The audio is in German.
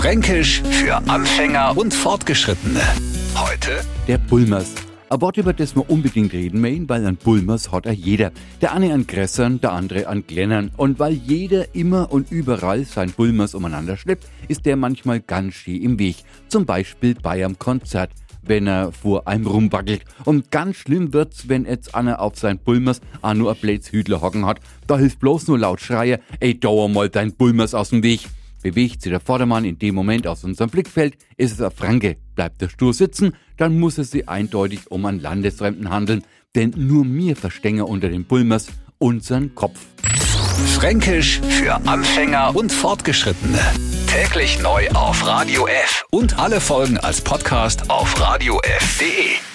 Fränkisch für Anfänger und Fortgeschrittene. Heute Der Bulmers. Ein Wort, über das wir unbedingt reden möchten, weil ein Bulmers hat er jeder. Der eine an Grässern, der andere an Glennern. Und weil jeder immer und überall sein Bulmers umeinander schleppt, ist der manchmal ganz schön im Weg. Zum Beispiel bei einem Konzert wenn er vor einem rumwackelt. Und ganz schlimm wird's, wenn jetzt einer auf sein Bulmers auch nur ein Blöds Hüdler hocken hat. Da hilft bloß nur laut schreien, ey, dauer mal dein Bulmers aus dem Weg. Bewegt sich der Vordermann in dem Moment aus unserem Blickfeld, ist es ein Franke. Bleibt er stur sitzen, dann muss es sich eindeutig um einen Landesfremden handeln, denn nur mir verstänge unter den Bulmers unseren Kopf. Fränkisch für Anfänger und Fortgeschrittene. Täglich neu auf Radio F und alle Folgen als Podcast auf radiof.de.